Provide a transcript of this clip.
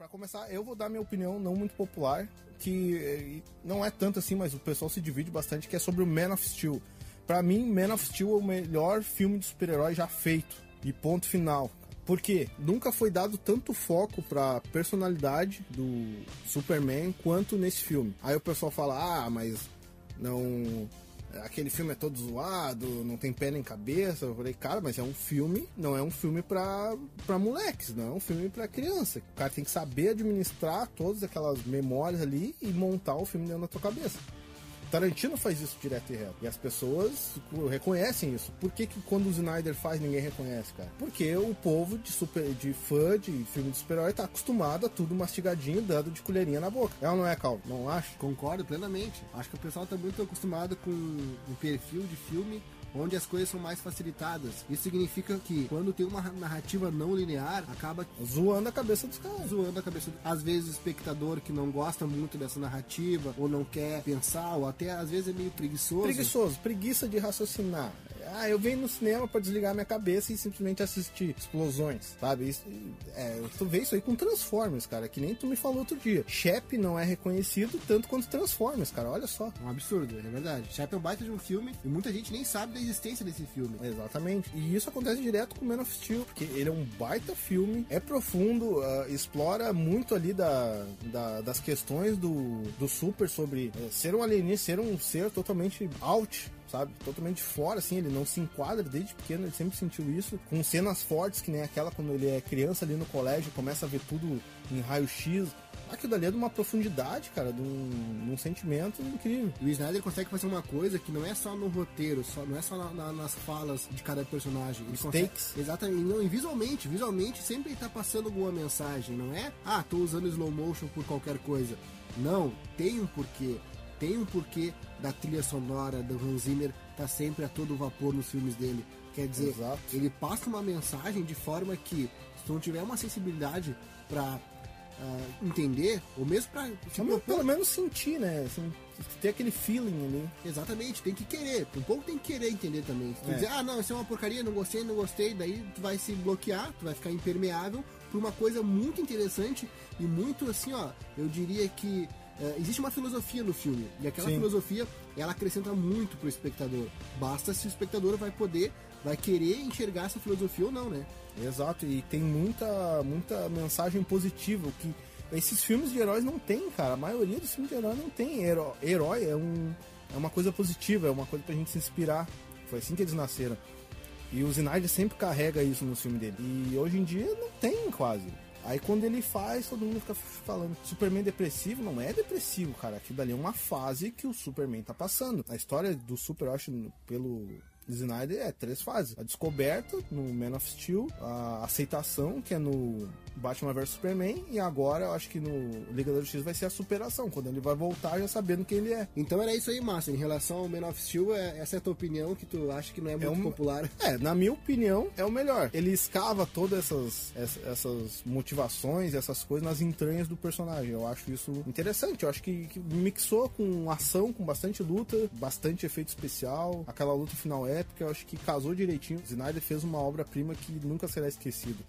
Pra começar, eu vou dar minha opinião não muito popular, que eh, não é tanto assim, mas o pessoal se divide bastante, que é sobre o Man of Steel. Pra mim, Man of Steel é o melhor filme de super-herói já feito. E ponto final. Porque nunca foi dado tanto foco pra personalidade do Superman quanto nesse filme. Aí o pessoal fala, ah, mas não aquele filme é todo zoado, não tem pé nem cabeça. Eu falei, cara, mas é um filme, não é um filme pra, pra moleques, não é um filme pra criança. O cara tem que saber administrar todas aquelas memórias ali e montar o filme dentro da tua cabeça. Tarantino faz isso direto e reto. E as pessoas reconhecem isso. Por que, que quando o Snyder faz ninguém reconhece, cara? Porque o povo de, super, de fã de filme de super-herói tá acostumado a tudo mastigadinho, dando de colherinha na boca. É ou não é, Cal? Não acho? Concordo plenamente. Acho que o pessoal tá muito acostumado com um perfil de filme onde as coisas são mais facilitadas. Isso significa que quando tem uma narrativa não linear, acaba zoando a cabeça dos caras. Zoando a cabeça. Às vezes o espectador que não gosta muito dessa narrativa, ou não quer pensar, ou até às vezes é meio preguiçoso. Preguiçoso, preguiça de raciocinar. Ah, eu venho no cinema para desligar minha cabeça e simplesmente assistir explosões, sabe? Isso, é, tu vê isso aí com Transformers, cara, que nem tu me falou outro dia. Shep não é reconhecido tanto quanto Transformers, cara, olha só. É um absurdo, é verdade. Shep é um baita de um filme e muita gente nem sabe da existência desse filme. Exatamente. E isso acontece direto com Man of Steel, porque ele é um baita filme, é profundo, uh, explora muito ali da, da, das questões do, do Super sobre uh, ser um alienígena, ser um ser totalmente out sabe? Totalmente fora, assim, ele não se enquadra desde pequeno, ele sempre sentiu isso, com cenas fortes, que nem aquela quando ele é criança ali no colégio, começa a ver tudo em raio-x. Aquilo dali é de uma profundidade, cara, de um, de um sentimento incrível. O Snyder consegue fazer uma coisa que não é só no roteiro, só, não é só na, na, nas falas de cada personagem. Ele consegue, exatamente, não, e visualmente, visualmente sempre ele tá passando alguma mensagem, não é? Ah, tô usando slow motion por qualquer coisa. Não, tem um porquê tem um porquê da trilha sonora do Hans Zimmer tá sempre a todo vapor nos filmes dele. Quer dizer, Exato. ele passa uma mensagem de forma que, se tu não tiver uma sensibilidade para uh, ah, entender, ou mesmo para tipo, pelo menos sentir, né? Assim, ter aquele feeling ali. Exatamente, tem que querer. Um pouco tem que querer entender também. Se tu é. dizer, ah, não, isso é uma porcaria, não gostei, não gostei, daí tu vai se bloquear, tu vai ficar impermeável por uma coisa muito interessante e muito assim, ó, eu diria que é, existe uma filosofia no filme e aquela Sim. filosofia ela acrescenta muito pro espectador. Basta se o espectador vai poder, vai querer enxergar essa filosofia ou não, né? Exato, e tem muita, muita mensagem positiva que esses filmes de heróis não tem, cara. A maioria dos filmes de heróis não tem. Herói, herói é, um, é uma coisa positiva, é uma coisa pra gente se inspirar. Foi assim que eles nasceram. E o Snyder sempre carrega isso no filme dele. E hoje em dia não tem quase. Aí quando ele faz, todo mundo fica falando Superman depressivo, não é depressivo, cara. Aquilo dali é uma fase que o Superman tá passando. A história do Super, eu pelo Snyder é três fases. A descoberta no Man of Steel, a aceitação, que é no Batman vs Superman, e agora eu acho que no Liga da Justiça vai ser a superação, quando ele vai voltar já sabendo quem ele é. Então era isso aí, Márcio. Em relação ao Man of Steel, é, essa é a tua opinião que tu acha que não é muito é um, popular? É, na minha opinião, é o melhor. Ele escava todas essas, essas motivações, essas coisas nas entranhas do personagem. Eu acho isso interessante. Eu acho que, que mixou com ação, com bastante luta, bastante efeito especial. Aquela luta final épica, eu acho que casou direitinho. Snyder fez uma obra-prima que nunca será esquecida.